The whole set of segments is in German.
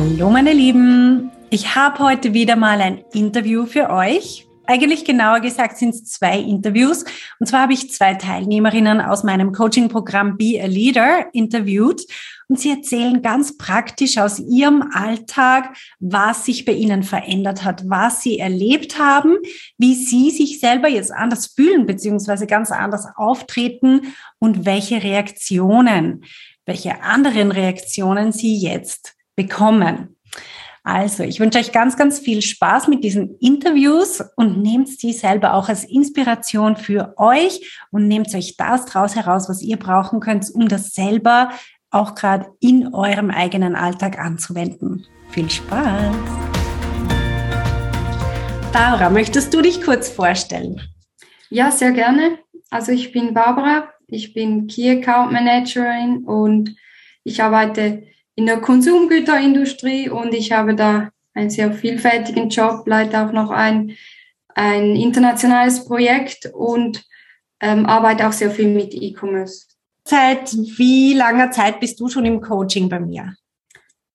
Hallo meine Lieben, ich habe heute wieder mal ein Interview für euch. Eigentlich genauer gesagt sind es zwei Interviews. Und zwar habe ich zwei Teilnehmerinnen aus meinem Coaching-Programm Be a Leader interviewt. Und sie erzählen ganz praktisch aus ihrem Alltag, was sich bei ihnen verändert hat, was sie erlebt haben, wie sie sich selber jetzt anders fühlen, beziehungsweise ganz anders auftreten und welche Reaktionen, welche anderen Reaktionen sie jetzt bekommen. Also, ich wünsche euch ganz, ganz viel Spaß mit diesen Interviews und nehmt sie selber auch als Inspiration für euch und nehmt euch das draus heraus, was ihr brauchen könnt, um das selber auch gerade in eurem eigenen Alltag anzuwenden. Viel Spaß! Barbara, möchtest du dich kurz vorstellen? Ja, sehr gerne. Also ich bin Barbara, ich bin Key Account Managerin und ich arbeite in der Konsumgüterindustrie und ich habe da einen sehr vielfältigen Job, leite auch noch ein, ein internationales Projekt und ähm, arbeite auch sehr viel mit E-Commerce. Seit wie langer Zeit bist du schon im Coaching bei mir?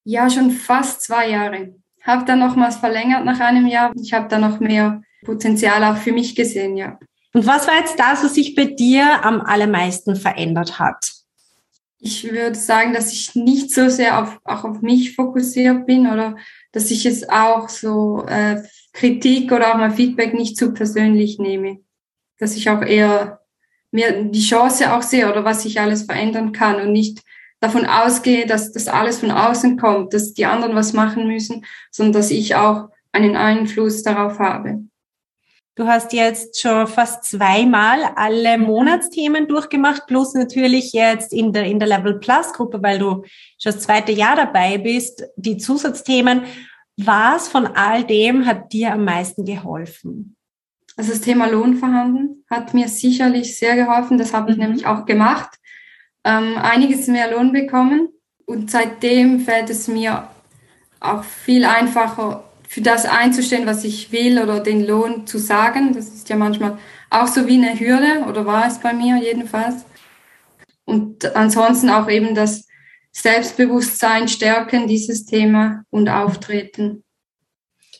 Ja, schon fast zwei Jahre. Habe dann nochmals verlängert nach einem Jahr. Ich habe da noch mehr Potenzial auch für mich gesehen, ja. Und was war jetzt das, was sich bei dir am allermeisten verändert hat? Ich würde sagen, dass ich nicht so sehr auf, auch auf mich fokussiert bin oder dass ich es auch so äh, Kritik oder auch mal Feedback nicht zu persönlich nehme. Dass ich auch eher mir die Chance auch sehe oder was ich alles verändern kann und nicht davon ausgehe, dass das alles von außen kommt, dass die anderen was machen müssen, sondern dass ich auch einen Einfluss darauf habe. Du hast jetzt schon fast zweimal alle mhm. Monatsthemen durchgemacht, plus natürlich jetzt in der, in der Level Plus Gruppe, weil du schon das zweite Jahr dabei bist, die Zusatzthemen. Was von all dem hat dir am meisten geholfen? Also das Thema Lohnverhandeln hat mir sicherlich sehr geholfen. Das habe ich mhm. nämlich auch gemacht. Ähm, einiges mehr Lohn bekommen. Und seitdem fällt es mir auch viel einfacher, für das einzustehen, was ich will oder den Lohn zu sagen. Das ist ja manchmal auch so wie eine Hürde oder war es bei mir jedenfalls. Und ansonsten auch eben das Selbstbewusstsein stärken, dieses Thema und auftreten.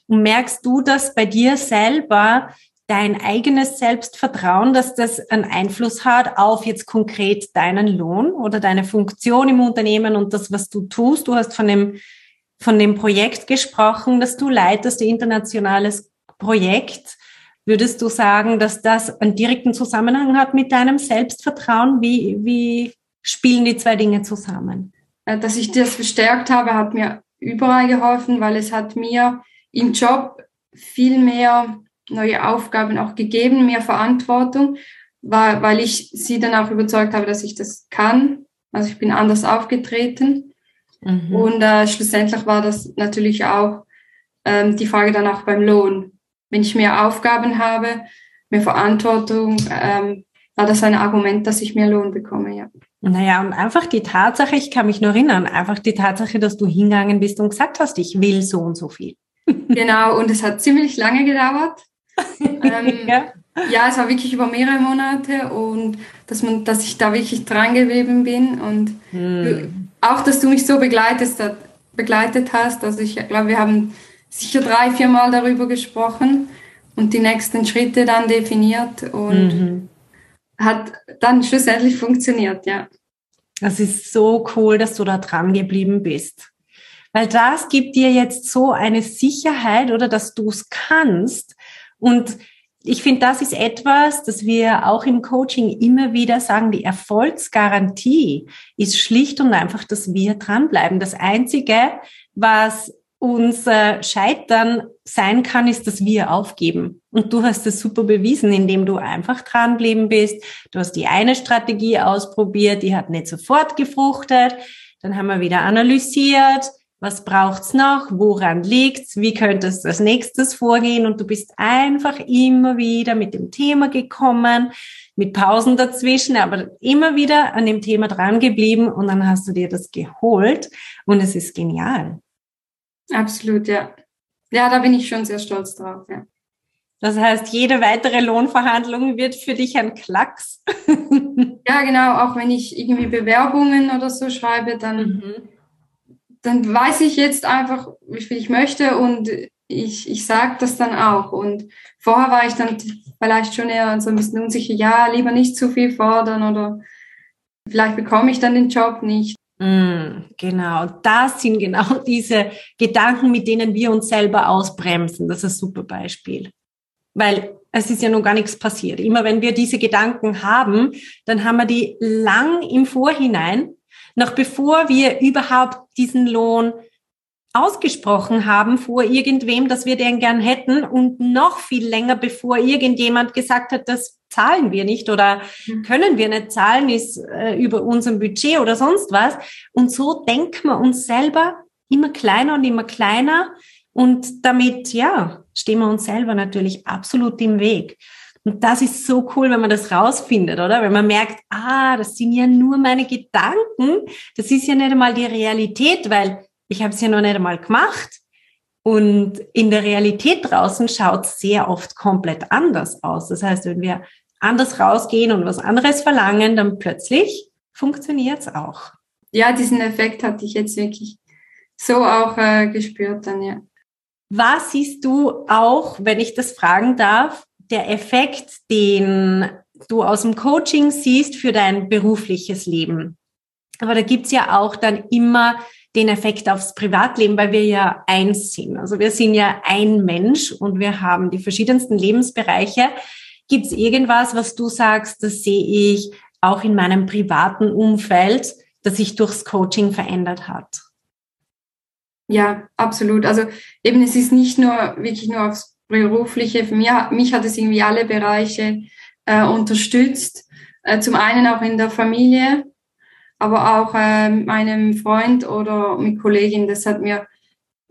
Und merkst du, dass bei dir selber dein eigenes Selbstvertrauen, dass das einen Einfluss hat auf jetzt konkret deinen Lohn oder deine Funktion im Unternehmen und das, was du tust? Du hast von dem von dem Projekt gesprochen, dass du leitest, ein internationales Projekt. Würdest du sagen, dass das einen direkten Zusammenhang hat mit deinem Selbstvertrauen? Wie, wie spielen die zwei Dinge zusammen? Äh, dass ich das verstärkt habe, hat mir überall geholfen, weil es hat mir im Job viel mehr neue Aufgaben auch gegeben, mehr Verantwortung, weil ich sie dann auch überzeugt habe, dass ich das kann. Also ich bin anders aufgetreten. Mhm. Und äh, schlussendlich war das natürlich auch ähm, die Frage dann auch beim Lohn. Wenn ich mehr Aufgaben habe, mehr Verantwortung, ähm, war das ein Argument, dass ich mehr Lohn bekomme, ja. Naja, und einfach die Tatsache, ich kann mich nur erinnern, einfach die Tatsache, dass du hingegangen bist und gesagt hast, ich will so und so viel. genau, und es hat ziemlich lange gedauert. ähm, ja. Ja. es war wirklich über mehrere Monate und dass man, dass ich da wirklich dran gewesen bin und hm auch, dass du mich so begleitet, begleitet hast. Also ich glaube, wir haben sicher drei, vier Mal darüber gesprochen und die nächsten Schritte dann definiert und mhm. hat dann schlussendlich funktioniert, ja. Das ist so cool, dass du da dran geblieben bist. Weil das gibt dir jetzt so eine Sicherheit oder dass du es kannst. Und ich finde, das ist etwas, das wir auch im Coaching immer wieder sagen, die Erfolgsgarantie ist schlicht und einfach, dass wir dranbleiben. Das Einzige, was unser Scheitern sein kann, ist, dass wir aufgeben. Und du hast es super bewiesen, indem du einfach dranbleiben bist. Du hast die eine Strategie ausprobiert, die hat nicht sofort gefruchtet. Dann haben wir wieder analysiert, was braucht's noch, woran liegt's, wie könnte es als nächstes vorgehen und du bist einfach immer wieder mit dem Thema gekommen, mit Pausen dazwischen, aber immer wieder an dem Thema dran geblieben und dann hast du dir das geholt und es ist genial. Absolut, ja. Ja, da bin ich schon sehr stolz drauf, ja. Das heißt, jede weitere Lohnverhandlung wird für dich ein Klacks. ja, genau. Auch wenn ich irgendwie Bewerbungen oder so schreibe, dann, mhm. Dann weiß ich jetzt einfach, wie viel ich möchte und ich, ich sage das dann auch. Und vorher war ich dann vielleicht schon eher so ein bisschen unsicher, ja, lieber nicht zu viel fordern oder vielleicht bekomme ich dann den Job nicht. Mm, genau, das sind genau diese Gedanken, mit denen wir uns selber ausbremsen. Das ist ein super Beispiel. Weil es ist ja noch gar nichts passiert. Immer wenn wir diese Gedanken haben, dann haben wir die lang im Vorhinein, noch bevor wir überhaupt diesen Lohn ausgesprochen haben vor irgendwem, dass wir den gern hätten und noch viel länger, bevor irgendjemand gesagt hat, das zahlen wir nicht oder mhm. können wir nicht zahlen, ist äh, über unserem Budget oder sonst was. Und so denken wir uns selber immer kleiner und immer kleiner und damit, ja, stehen wir uns selber natürlich absolut im Weg. Und das ist so cool, wenn man das rausfindet, oder? Wenn man merkt, ah, das sind ja nur meine Gedanken, das ist ja nicht einmal die Realität, weil ich habe es ja noch nicht einmal gemacht. Und in der Realität draußen schaut es sehr oft komplett anders aus. Das heißt, wenn wir anders rausgehen und was anderes verlangen, dann plötzlich funktioniert es auch. Ja, diesen Effekt hatte ich jetzt wirklich so auch äh, gespürt dann, ja. Was siehst du auch, wenn ich das fragen darf, der Effekt, den du aus dem Coaching siehst für dein berufliches Leben? Aber da gibt's ja auch dann immer den Effekt aufs Privatleben, weil wir ja eins sind. Also wir sind ja ein Mensch und wir haben die verschiedensten Lebensbereiche. Gibt es irgendwas, was du sagst, das sehe ich auch in meinem privaten Umfeld, das sich durchs Coaching verändert hat? Ja, absolut. Also eben, es ist nicht nur wirklich nur aufs Berufliche. Für mich, mich hat es irgendwie alle Bereiche äh, unterstützt. Äh, zum einen auch in der Familie, aber auch äh, mit meinem Freund oder mit Kollegin. Das hat mir,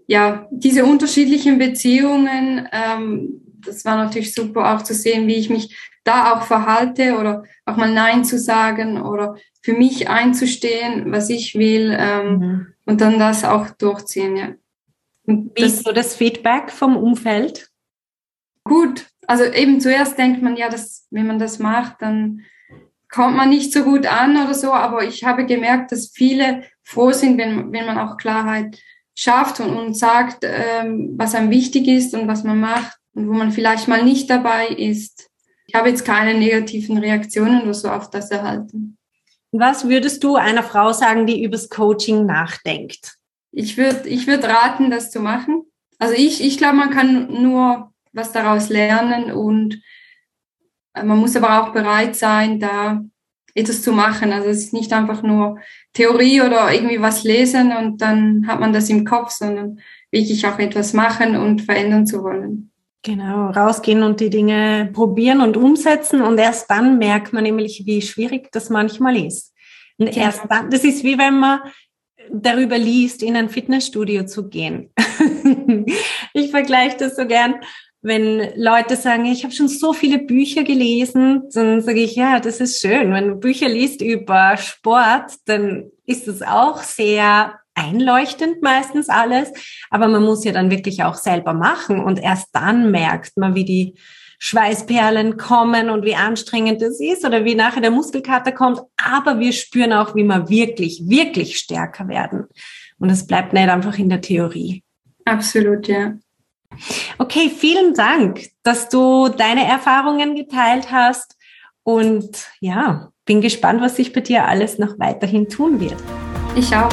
ja, diese unterschiedlichen Beziehungen, ähm, das war natürlich super auch zu sehen, wie ich mich da auch verhalte oder auch mal Nein zu sagen oder für mich einzustehen, was ich will ähm, mhm. und dann das auch durchziehen. Ja. Und wie ist so das Feedback vom Umfeld? Gut, also eben zuerst denkt man ja, dass wenn man das macht, dann kommt man nicht so gut an oder so, aber ich habe gemerkt, dass viele froh sind, wenn, wenn man auch Klarheit schafft und, und sagt, ähm, was einem wichtig ist und was man macht und wo man vielleicht mal nicht dabei ist. Ich habe jetzt keine negativen Reaktionen oder so auf das erhalten. Was würdest du einer Frau sagen, die übers Coaching nachdenkt? Ich würde ich würd raten, das zu machen. Also ich, ich glaube, man kann nur was daraus lernen und man muss aber auch bereit sein, da etwas zu machen. Also es ist nicht einfach nur Theorie oder irgendwie was lesen und dann hat man das im Kopf, sondern wirklich auch etwas machen und verändern zu wollen. Genau, rausgehen und die Dinge probieren und umsetzen und erst dann merkt man nämlich, wie schwierig das manchmal ist. Und ja. erst dann, das ist wie wenn man darüber liest, in ein Fitnessstudio zu gehen. ich vergleiche das so gern wenn Leute sagen, ich habe schon so viele Bücher gelesen, dann sage ich, ja, das ist schön. Wenn du Bücher liest über Sport, dann ist es auch sehr einleuchtend meistens alles, aber man muss ja dann wirklich auch selber machen und erst dann merkt man, wie die Schweißperlen kommen und wie anstrengend es ist oder wie nachher der Muskelkater kommt, aber wir spüren auch, wie wir wirklich, wirklich stärker werden. Und es bleibt nicht einfach in der Theorie. Absolut, ja. Okay, vielen Dank, dass du deine Erfahrungen geteilt hast und ja, bin gespannt, was sich bei dir alles noch weiterhin tun wird. Ich auch.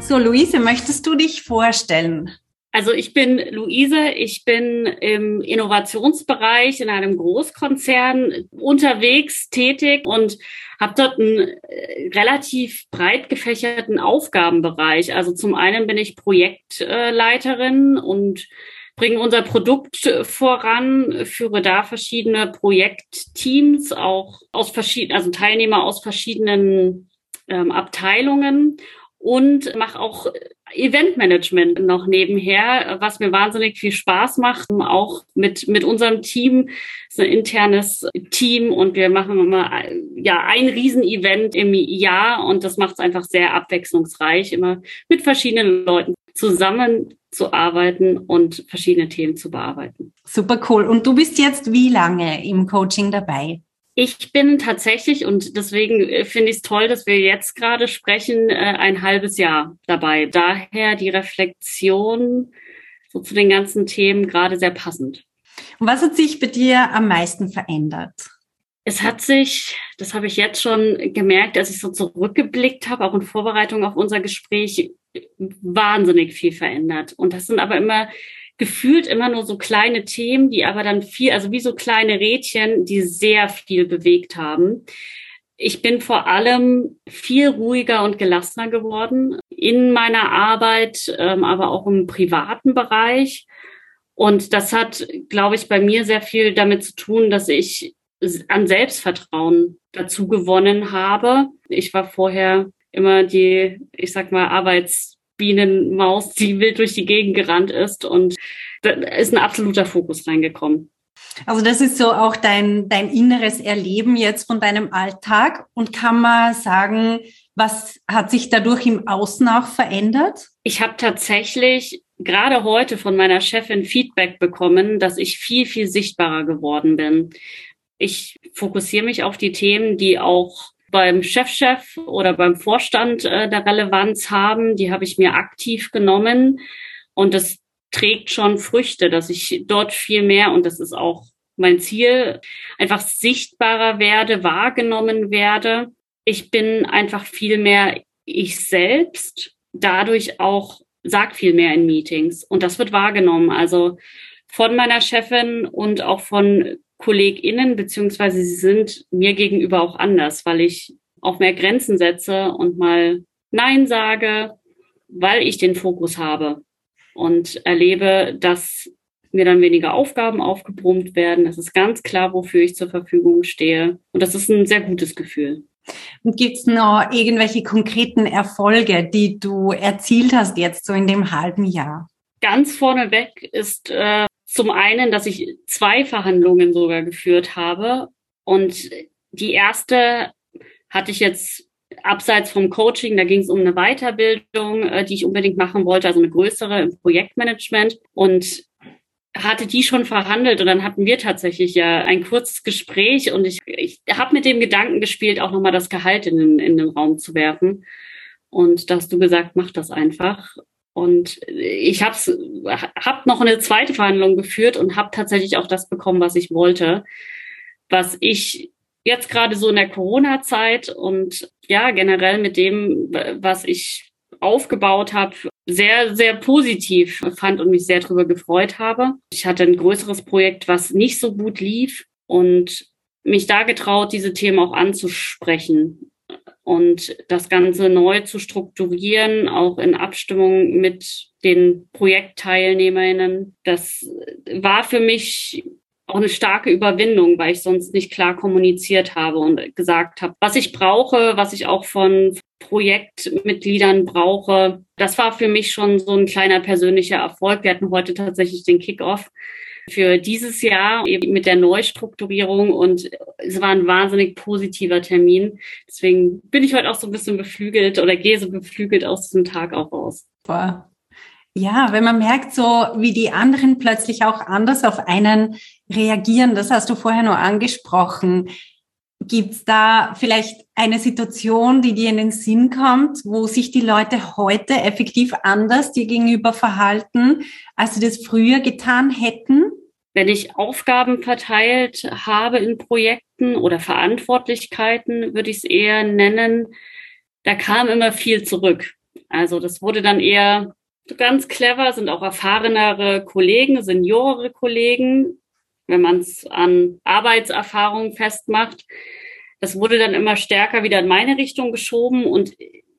So, Luise, möchtest du dich vorstellen? Also ich bin Luise, ich bin im Innovationsbereich in einem Großkonzern unterwegs tätig und habe dort einen äh, relativ breit gefächerten Aufgabenbereich. Also zum einen bin ich Projektleiterin und bringe unser Produkt voran, führe da verschiedene Projektteams, auch aus verschiedenen, also Teilnehmer aus verschiedenen ähm, Abteilungen und mache auch Eventmanagement noch nebenher, was mir wahnsinnig viel Spaß macht. Auch mit, mit unserem Team. Es ist ein internes Team und wir machen immer ja, ein Riesenevent im Jahr und das macht es einfach sehr abwechslungsreich, immer mit verschiedenen Leuten zusammenzuarbeiten und verschiedene Themen zu bearbeiten. Super cool. Und du bist jetzt wie lange im Coaching dabei? Ich bin tatsächlich, und deswegen äh, finde ich es toll, dass wir jetzt gerade sprechen, äh, ein halbes Jahr dabei. Daher die Reflexion so zu den ganzen Themen gerade sehr passend. Und was hat sich bei dir am meisten verändert? Es hat sich, das habe ich jetzt schon gemerkt, als ich so zurückgeblickt habe, auch in Vorbereitung auf unser Gespräch, wahnsinnig viel verändert. Und das sind aber immer gefühlt immer nur so kleine Themen, die aber dann viel, also wie so kleine Rädchen, die sehr viel bewegt haben. Ich bin vor allem viel ruhiger und gelassener geworden in meiner Arbeit, ähm, aber auch im privaten Bereich. Und das hat, glaube ich, bei mir sehr viel damit zu tun, dass ich an Selbstvertrauen dazu gewonnen habe. Ich war vorher immer die, ich sag mal, Arbeits Bienenmaus, die wild durch die Gegend gerannt ist. Und da ist ein absoluter Fokus reingekommen. Also das ist so auch dein, dein inneres Erleben jetzt von deinem Alltag. Und kann man sagen, was hat sich dadurch im Außen auch verändert? Ich habe tatsächlich gerade heute von meiner Chefin Feedback bekommen, dass ich viel, viel sichtbarer geworden bin. Ich fokussiere mich auf die Themen, die auch beim Chefchef -Chef oder beim Vorstand äh, der Relevanz haben. Die habe ich mir aktiv genommen und das trägt schon Früchte, dass ich dort viel mehr und das ist auch mein Ziel, einfach sichtbarer werde, wahrgenommen werde. Ich bin einfach viel mehr ich selbst, dadurch auch sag viel mehr in Meetings und das wird wahrgenommen. Also von meiner Chefin und auch von KollegInnen, beziehungsweise sie sind mir gegenüber auch anders, weil ich auch mehr Grenzen setze und mal Nein sage, weil ich den Fokus habe und erlebe, dass mir dann weniger Aufgaben aufgebrummt werden. Es ist ganz klar, wofür ich zur Verfügung stehe. Und das ist ein sehr gutes Gefühl. Und gibt es noch irgendwelche konkreten Erfolge, die du erzielt hast jetzt so in dem halben Jahr? Ganz vorneweg ist äh, zum einen, dass ich zwei Verhandlungen sogar geführt habe. Und die erste hatte ich jetzt abseits vom Coaching, da ging es um eine Weiterbildung, äh, die ich unbedingt machen wollte, also eine größere im Projektmanagement. Und hatte die schon verhandelt und dann hatten wir tatsächlich ja ein kurzes Gespräch und ich, ich habe mit dem Gedanken gespielt, auch nochmal das Gehalt in den, in den Raum zu werfen. Und da hast du gesagt, mach das einfach. Und ich habe hab noch eine zweite Verhandlung geführt und habe tatsächlich auch das bekommen, was ich wollte. Was ich jetzt gerade so in der Corona-Zeit und ja, generell mit dem, was ich aufgebaut habe, sehr, sehr positiv fand und mich sehr darüber gefreut habe. Ich hatte ein größeres Projekt, was nicht so gut lief und mich da getraut, diese Themen auch anzusprechen und das Ganze neu zu strukturieren, auch in Abstimmung mit den Projektteilnehmerinnen. Das war für mich auch eine starke Überwindung, weil ich sonst nicht klar kommuniziert habe und gesagt habe, was ich brauche, was ich auch von Projektmitgliedern brauche. Das war für mich schon so ein kleiner persönlicher Erfolg. Wir hatten heute tatsächlich den Kickoff für dieses Jahr eben mit der Neustrukturierung und es war ein wahnsinnig positiver Termin. Deswegen bin ich heute auch so ein bisschen beflügelt oder gehe so beflügelt aus diesem Tag auch raus. Boah. Ja, wenn man merkt, so wie die anderen plötzlich auch anders auf einen reagieren, das hast du vorher nur angesprochen. Gibt's da vielleicht eine Situation, die dir in den Sinn kommt, wo sich die Leute heute effektiv anders dir gegenüber verhalten, als sie das früher getan hätten? Wenn ich Aufgaben verteilt habe in Projekten oder Verantwortlichkeiten, würde ich es eher nennen, da kam immer viel zurück. Also das wurde dann eher ganz clever, sind auch erfahrenere Kollegen, seniorere Kollegen, wenn man es an Arbeitserfahrung festmacht. Das wurde dann immer stärker wieder in meine Richtung geschoben und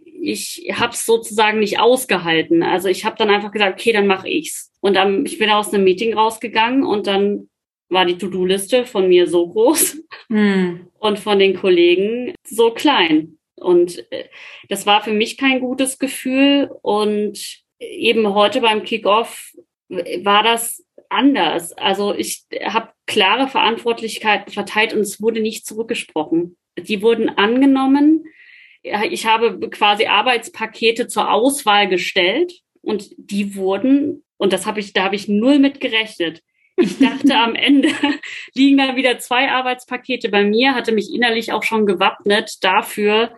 ich habe es sozusagen nicht ausgehalten. Also ich habe dann einfach gesagt, okay, dann mache ich's. Und dann, ich bin aus einem Meeting rausgegangen und dann war die To-Do-Liste von mir so groß mm. und von den Kollegen so klein. Und äh, das war für mich kein gutes Gefühl. Und eben heute beim Kickoff war das anders. Also ich habe klare Verantwortlichkeiten verteilt und es wurde nicht zurückgesprochen. Die wurden angenommen. Ich habe quasi Arbeitspakete zur Auswahl gestellt und die wurden, und das habe ich, da habe ich null mit gerechnet. Ich dachte, am Ende liegen da wieder zwei Arbeitspakete bei mir, hatte mich innerlich auch schon gewappnet dafür,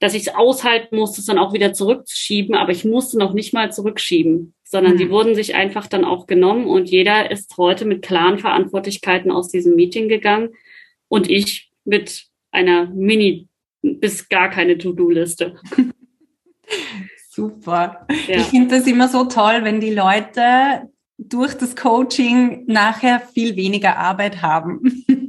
dass ich es aushalten musste, es dann auch wieder zurückzuschieben, aber ich musste noch nicht mal zurückschieben, sondern mhm. die wurden sich einfach dann auch genommen und jeder ist heute mit klaren Verantwortlichkeiten aus diesem Meeting gegangen und ich mit einer Mini bis gar keine To-Do-Liste. Super. Ja. Ich finde das immer so toll, wenn die Leute durch das Coaching nachher viel weniger Arbeit haben.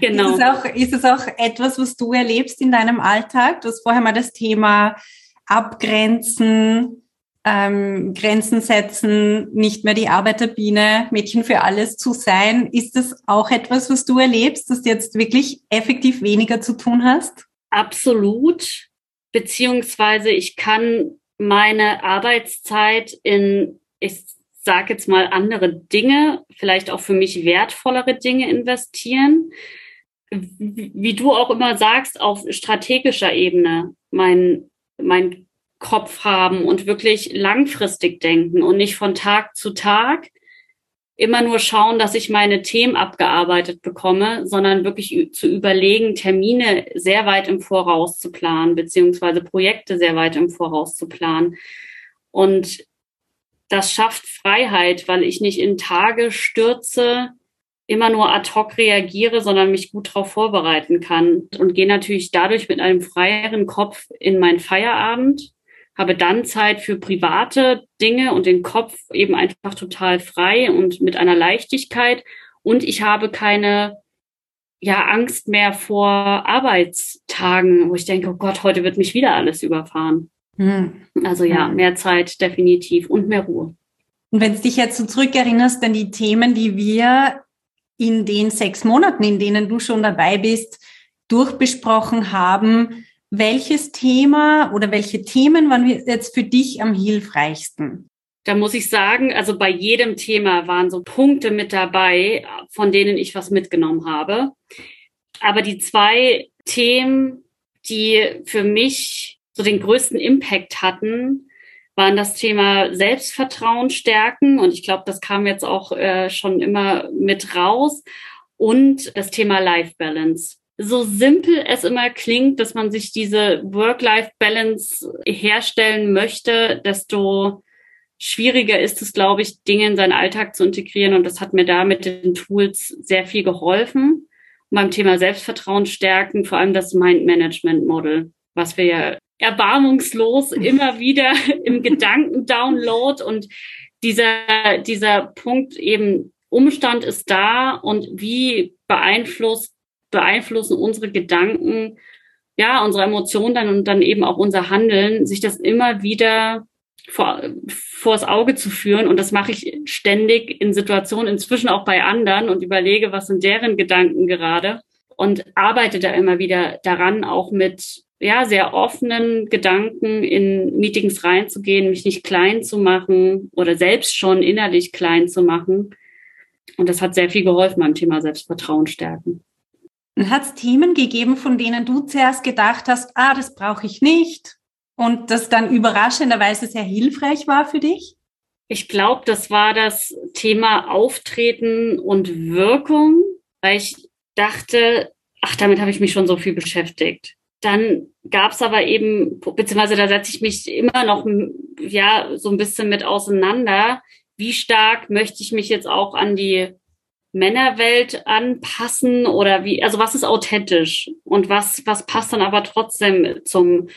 Genau. Ist es, auch, ist es auch etwas, was du erlebst in deinem Alltag? Du hast vorher mal das Thema Abgrenzen, ähm, Grenzen setzen, nicht mehr die Arbeiterbiene, Mädchen für alles zu sein. Ist das auch etwas, was du erlebst, dass du jetzt wirklich effektiv weniger zu tun hast? Absolut. Beziehungsweise ich kann meine Arbeitszeit in, ich sage jetzt mal, andere Dinge, vielleicht auch für mich wertvollere Dinge investieren. Wie du auch immer sagst, auf strategischer Ebene mein, mein Kopf haben und wirklich langfristig denken und nicht von Tag zu Tag immer nur schauen, dass ich meine Themen abgearbeitet bekomme, sondern wirklich zu überlegen, Termine sehr weit im Voraus zu planen, beziehungsweise Projekte sehr weit im Voraus zu planen. Und das schafft Freiheit, weil ich nicht in Tage stürze, immer nur ad hoc reagiere, sondern mich gut darauf vorbereiten kann und gehe natürlich dadurch mit einem freieren Kopf in meinen Feierabend habe dann Zeit für private Dinge und den Kopf eben einfach total frei und mit einer Leichtigkeit. Und ich habe keine ja, Angst mehr vor Arbeitstagen, wo ich denke, oh Gott, heute wird mich wieder alles überfahren. Hm. Also ja, hm. mehr Zeit definitiv und mehr Ruhe. Und wenn du dich jetzt so zurückerinnerst an die Themen, die wir in den sechs Monaten, in denen du schon dabei bist, durchbesprochen haben, welches Thema oder welche Themen waren jetzt für dich am hilfreichsten? Da muss ich sagen, also bei jedem Thema waren so Punkte mit dabei, von denen ich was mitgenommen habe. Aber die zwei Themen, die für mich so den größten Impact hatten, waren das Thema Selbstvertrauen stärken. Und ich glaube, das kam jetzt auch äh, schon immer mit raus. Und das Thema Life Balance so simpel es immer klingt, dass man sich diese Work-Life-Balance herstellen möchte, desto schwieriger ist es, glaube ich, Dinge in seinen Alltag zu integrieren. Und das hat mir da mit den Tools sehr viel geholfen. Und beim Thema Selbstvertrauen stärken, vor allem das Mind-Management-Model, was wir ja erbarmungslos immer wieder im Gedanken-Download und dieser, dieser Punkt eben Umstand ist da und wie beeinflusst beeinflussen unsere Gedanken, ja, unsere Emotionen dann und dann eben auch unser Handeln, sich das immer wieder vor, vors Auge zu führen. Und das mache ich ständig in Situationen, inzwischen auch bei anderen und überlege, was sind deren Gedanken gerade und arbeite da immer wieder daran, auch mit ja, sehr offenen Gedanken in Meetings reinzugehen, mich nicht klein zu machen oder selbst schon innerlich klein zu machen. Und das hat sehr viel geholfen beim Thema Selbstvertrauen stärken. Hat es Themen gegeben, von denen du zuerst gedacht hast, ah, das brauche ich nicht und das dann überraschenderweise sehr hilfreich war für dich? Ich glaube, das war das Thema Auftreten und Wirkung, weil ich dachte, ach, damit habe ich mich schon so viel beschäftigt. Dann gab es aber eben, beziehungsweise da setze ich mich immer noch ja so ein bisschen mit auseinander. Wie stark möchte ich mich jetzt auch an die Männerwelt anpassen oder wie, also was ist authentisch und was, was passt dann aber trotzdem zum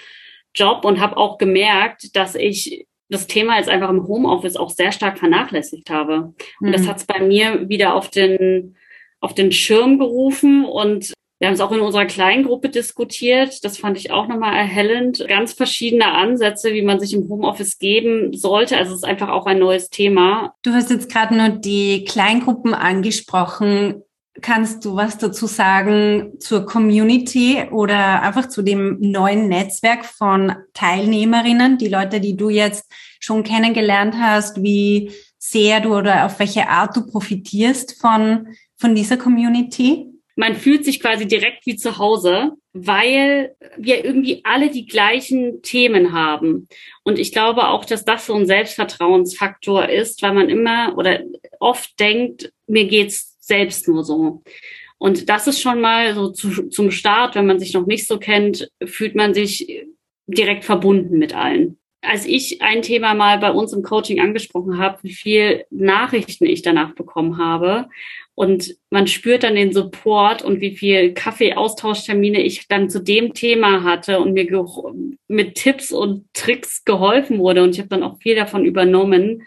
Job und habe auch gemerkt, dass ich das Thema jetzt einfach im Homeoffice auch sehr stark vernachlässigt habe. Und mhm. das hat es bei mir wieder auf den, auf den Schirm gerufen und wir haben es auch in unserer Kleingruppe diskutiert. Das fand ich auch nochmal erhellend. Ganz verschiedene Ansätze, wie man sich im Homeoffice geben sollte. Also es ist einfach auch ein neues Thema. Du hast jetzt gerade nur die Kleingruppen angesprochen. kannst du was dazu sagen zur Community oder einfach zu dem neuen Netzwerk von Teilnehmerinnen, die Leute, die du jetzt schon kennengelernt hast, wie sehr du oder auf welche Art du profitierst von, von dieser Community? Man fühlt sich quasi direkt wie zu Hause, weil wir irgendwie alle die gleichen Themen haben. Und ich glaube auch, dass das so ein Selbstvertrauensfaktor ist, weil man immer oder oft denkt, mir geht's selbst nur so. Und das ist schon mal so zu, zum Start, wenn man sich noch nicht so kennt, fühlt man sich direkt verbunden mit allen. Als ich ein Thema mal bei uns im Coaching angesprochen habe, wie viel Nachrichten ich danach bekommen habe und man spürt dann den Support und wie viel Kaffeeaustauschtermine ich dann zu dem Thema hatte und mir mit Tipps und Tricks geholfen wurde und ich habe dann auch viel davon übernommen.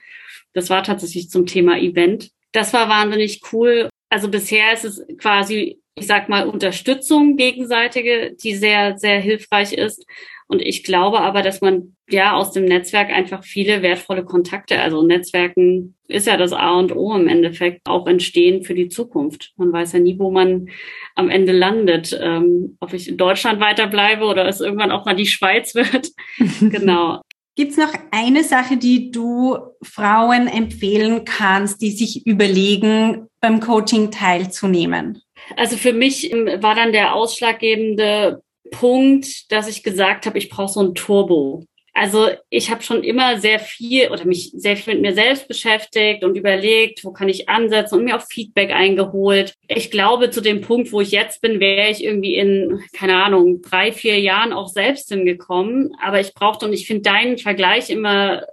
Das war tatsächlich zum Thema Event das war wahnsinnig cool. Also bisher ist es quasi, ich sag mal, Unterstützung gegenseitige, die sehr, sehr hilfreich ist. Und ich glaube aber, dass man ja aus dem Netzwerk einfach viele wertvolle Kontakte, also Netzwerken ist ja das A und O im Endeffekt, auch entstehen für die Zukunft. Man weiß ja nie, wo man am Ende landet, ähm, ob ich in Deutschland weiterbleibe oder es irgendwann auch mal die Schweiz wird. genau. Gibt es noch eine Sache, die du Frauen empfehlen kannst, die sich überlegen, beim Coaching teilzunehmen? Also für mich ähm, war dann der ausschlaggebende Punkt, dass ich gesagt habe, ich brauche so ein Turbo. Also ich habe schon immer sehr viel oder mich sehr viel mit mir selbst beschäftigt und überlegt, wo kann ich ansetzen und mir auch Feedback eingeholt. Ich glaube, zu dem Punkt, wo ich jetzt bin, wäre ich irgendwie in, keine Ahnung, drei, vier Jahren auch selbst hingekommen. Aber ich brauchte, und ich finde deinen Vergleich immer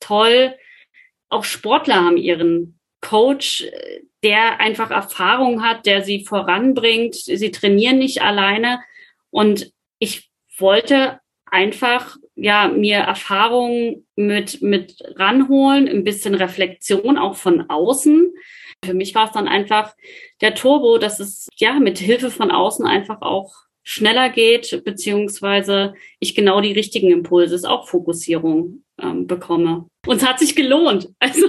toll, auch Sportler haben ihren Coach, der einfach Erfahrung hat, der sie voranbringt. Sie trainieren nicht alleine. Und ich wollte einfach ja mir Erfahrungen mit mit ranholen, ein bisschen Reflexion auch von außen. Für mich war es dann einfach der Turbo, dass es ja mit Hilfe von außen einfach auch schneller geht, beziehungsweise ich genau die richtigen Impulse, ist auch Fokussierung ähm, bekomme. Und es hat sich gelohnt. Also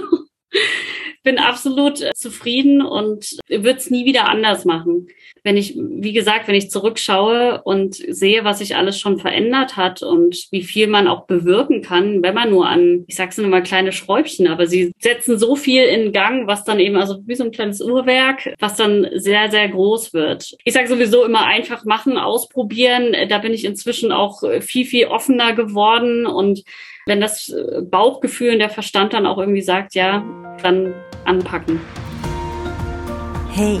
bin absolut äh, zufrieden und würde es nie wieder anders machen. Wenn ich, wie gesagt, wenn ich zurückschaue und sehe, was sich alles schon verändert hat und wie viel man auch bewirken kann, wenn man nur an, ich sag's nur mal kleine Schräubchen, aber sie setzen so viel in Gang, was dann eben, also wie so ein kleines Uhrwerk, was dann sehr, sehr groß wird. Ich sage sowieso immer einfach machen, ausprobieren. Da bin ich inzwischen auch viel, viel offener geworden und wenn das Bauchgefühl und der Verstand dann auch irgendwie sagt, ja, dann anpacken. Hey,